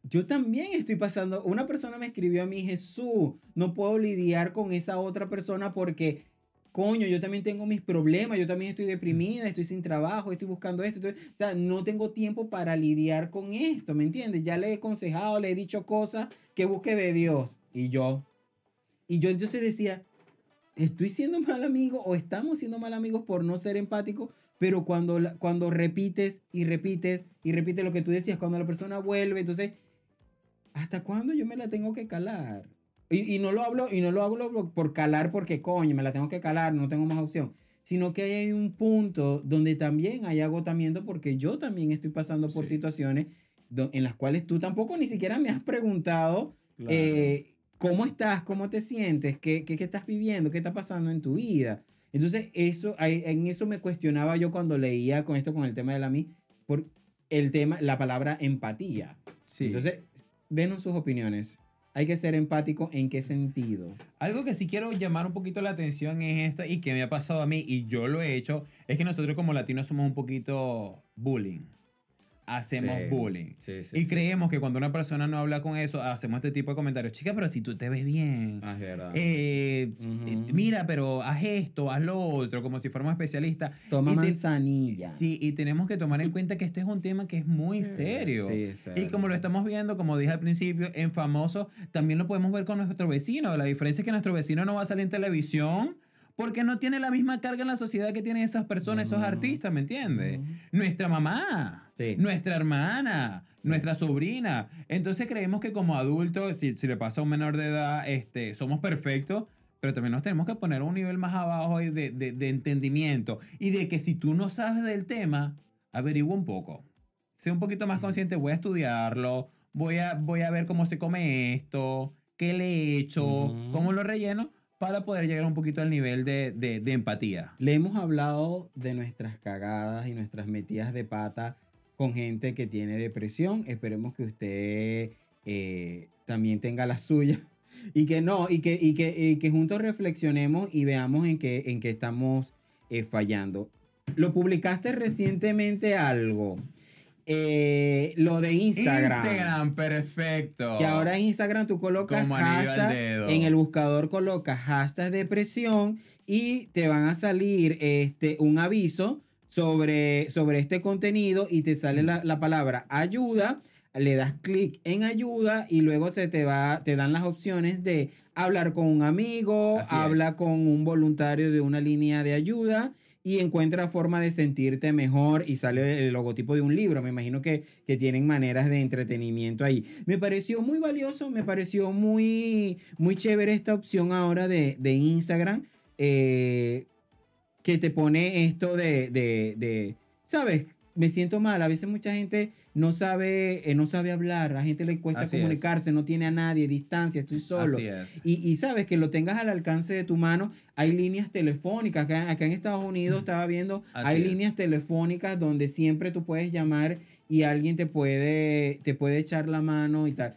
yo también estoy pasando, una persona me escribió a mí, Jesús, no puedo lidiar con esa otra persona porque, coño, yo también tengo mis problemas, yo también estoy deprimida, estoy sin trabajo, estoy buscando esto, estoy- o sea, no tengo tiempo para lidiar con esto, ¿me entiendes? Ya le he aconsejado, le he dicho cosas que busque de Dios. Y yo, y yo entonces decía, estoy siendo mal amigo o estamos siendo mal amigos por no ser empáticos, pero cuando, cuando repites y repites y repites lo que tú decías, cuando la persona vuelve, entonces, ¿hasta cuándo yo me la tengo que calar? Y, y no lo hablo, y no lo hablo por calar porque coño, me la tengo que calar, no tengo más opción. Sino que hay un punto donde también hay agotamiento porque yo también estoy pasando por Sí. situaciones en las cuales tú tampoco ni siquiera me has preguntado Claro. eh, ¿cómo estás? ¿Cómo te sientes? ¿Qué, qué, qué estás viviendo? ¿Qué está pasando en tu vida? Entonces, eso, en eso me cuestionaba yo cuando leía con esto, con el tema de la mí, por el tema, la palabra empatía. Sí. Entonces, denos sus opiniones. Hay que ser empático en qué sentido. Algo que sí quiero llamar un poquito la atención es esto y que me ha pasado a mí y yo lo he hecho, es que nosotros como latinos somos un poquito bullying. Hacemos Sí. bullying. Sí, Y creemos que cuando una persona no habla con eso, hacemos este tipo de comentarios. Chica, pero si tú te ves bien. Ah, eh, eh, Mira, pero haz esto, haz lo otro, como si fuéramos especialistas. Toma y te- manzanilla. Sí, y tenemos que tomar en cuenta que este es un tema que es muy serio. Sí, es Y serio. como lo estamos viendo, como dije al principio, en famoso, también lo podemos ver con nuestro vecino. La diferencia es que nuestro vecino no va a salir en televisión porque no tiene la misma carga en la sociedad que tienen esas personas, esos Ujú. artistas, ¿me entiendes? Ujú. Nuestra mamá, Sí. nuestra hermana, nuestra sobrina. Entonces creemos que como adultos, si, si le pasa a un menor de edad, este, somos perfectos. Pero también nos tenemos que poner a un nivel más abajo de, de- de entendimiento. Y de que si tú no sabes del tema, averigua un poco sé un poquito más consciente, voy a estudiarlo, voy a, voy a ver cómo se come esto, qué le he hecho, Ujú. cómo lo relleno, para poder llegar un poquito al nivel de, de- empatía. Le hemos hablado de nuestras cagadas y nuestras metidas de pata con gente que tiene depresión. Esperemos que usted eh, también tenga la suya. Y que no, y que, y que, y que juntos reflexionemos y veamos en qué, en qué estamos eh, fallando. Lo publicaste recientemente algo. Eh, lo de Instagram. Instagram, perfecto. Que ahora en Instagram tú colocas Como anillo al hashtag, dedo. en el buscador colocas hashtag depresión y te van a salir este, un aviso sobre, sobre este contenido y te sale la, la palabra ayuda, le das clic en ayuda y luego se te va, te dan las opciones de hablar con un amigo, Así habla es. con un voluntario de una línea de ayuda y encuentra forma de sentirte mejor y sale el logotipo de un libro. Me imagino que, que tienen maneras de entretenimiento ahí. Me pareció muy valioso, me pareció muy, muy chévere esta opción ahora de, de Instagram eh, que te pone esto de, de, de, ¿sabes? Me siento mal. A veces mucha gente no sabe, eh, no sabe hablar, a la gente le cuesta Así es. comunicarse, no tiene a nadie, distancia, estoy solo. Así es. Y, y sabes que lo tengas al alcance de tu mano. Hay líneas telefónicas. Acá, acá en Estados Unidos estaba viendo, Así hay es. líneas telefónicas donde siempre tú puedes llamar y alguien te puede, te puede echar la mano y tal.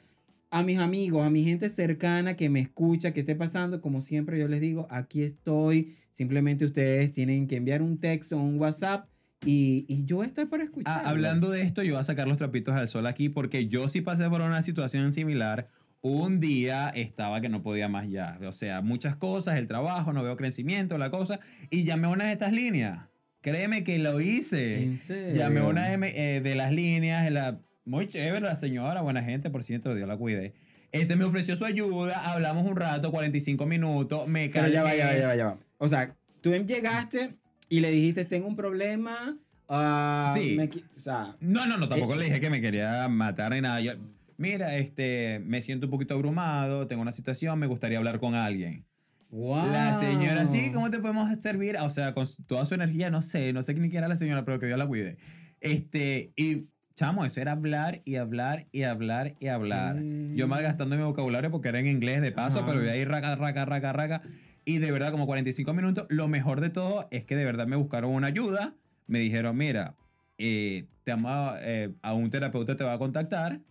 A mis amigos, a mi gente cercana que me escucha, que esté pasando, como siempre yo les digo, aquí estoy. Simplemente ustedes tienen que enviar un texto o un WhatsApp y, y yo estar para escuchar. Ah, hablando de esto, yo voy a sacar los trapitos al sol aquí porque yo sí pasé por una situación similar. Un día estaba que no podía más ya. O sea, muchas cosas, el trabajo, no veo crecimiento, la cosa. Y llamé a una de estas líneas. Créeme que lo hice. ¿En serio? Llamé a una de, eh, de las líneas. La, muy chévere la señora, buena gente, por cierto, Dios la cuide. Este me ofreció su ayuda, hablamos un rato, 45 minutos, me Pero ya va, ya va, ya va, ya va. O sea, tú llegaste y le dijiste, tengo un problema. ah, Sí. me o sea, No, no, no, tampoco Eh, le dije que me quería matar ni nada. Yo, mira, este, me siento un poquito abrumado, tengo una situación, me gustaría hablar con alguien. wow. La señora, sí, ¿cómo te podemos servir? O sea, con toda su energía, no sé, no sé ni quién era la señora, pero que Dios la cuide. Este, y chamo, eso era hablar y hablar y hablar y hablar. Yo malgastando mi vocabulario porque era en inglés de paso, Ajá. pero de ahí raca, raca, raca, raca. Y de verdad, como 45 minutos. Lo mejor de todo es que de verdad me buscaron una ayuda. Me dijeron, mira, eh, te ama- eh, a un terapeuta te va a contactar.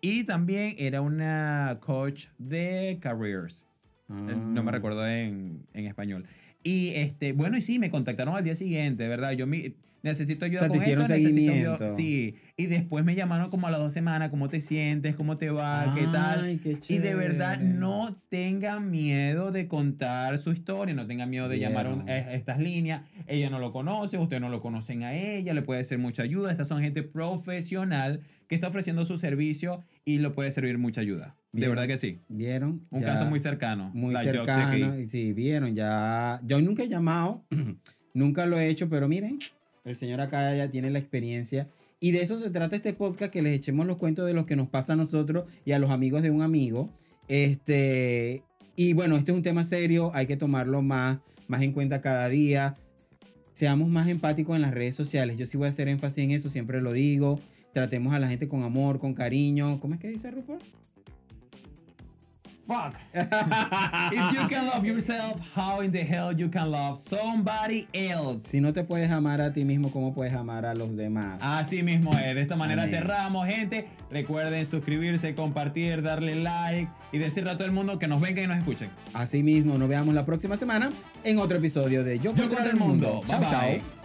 Y también era una coach de careers. Eh, No me Ah. recuerdo en, en español. Y este, bueno, y sí, me contactaron al día siguiente, ¿verdad? Yo mi- necesito ayuda O sea, te con hicieron esto, necesito seguimiento. Sí. Y después me llamaron como a las dos semanas, ¿cómo te sientes? ¿Cómo te va? ¿Qué tal? Ay, qué Y de verdad, no tengan miedo de contar su historia, no tengan miedo de llamar a un- a estas líneas. Ella no lo conoce, ustedes no lo conocen a ella, le puede ser mucha ayuda. Estas son gente profesional que está ofreciendo su servicio y lo puede servir mucha ayuda. De verdad que sí. ¿Vieron? Un Ya caso muy cercano. Muy cercano. sí, vieron, ya. Yo nunca he llamado, nunca lo he hecho, pero miren, el señor acá ya tiene la experiencia. Y de eso se trata este podcast, que les echemos los cuentos de lo que nos pasa a nosotros y a los amigos de un amigo. Este, y bueno, este es un tema serio, hay que tomarlo más, más en cuenta cada día. Seamos más empáticos en las redes sociales. Yo sí voy a hacer énfasis en eso, siempre lo digo. Tratemos a la gente con amor, con cariño. ¿Cómo es que dice Rupert? Fuck. If you can love yourself, how in the hell you can love somebody else? Si no te puedes amar a ti mismo, ¿cómo puedes amar a los demás? Así mismo es. De esta manera Amén. cerramos, gente. Recuerden suscribirse, compartir, darle like y decirle a todo el mundo que nos vengan y nos escuchen. Así mismo, nos veamos la próxima semana en otro episodio de Yo, Yo contra el mundo. Chao, Bye, chao. bye.